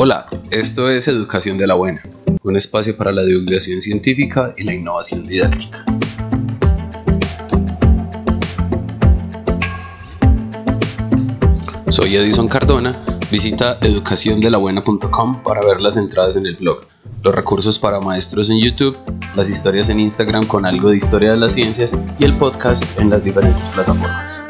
Hola, esto es Educación de la Buena, un espacio para la divulgación científica y la innovación didáctica. Soy Edison Cardona, visita educaciondelabuena.com para ver las entradas en el blog, los recursos para maestros en YouTube, las historias en Instagram con algo de historia de las ciencias y el podcast en las diferentes plataformas.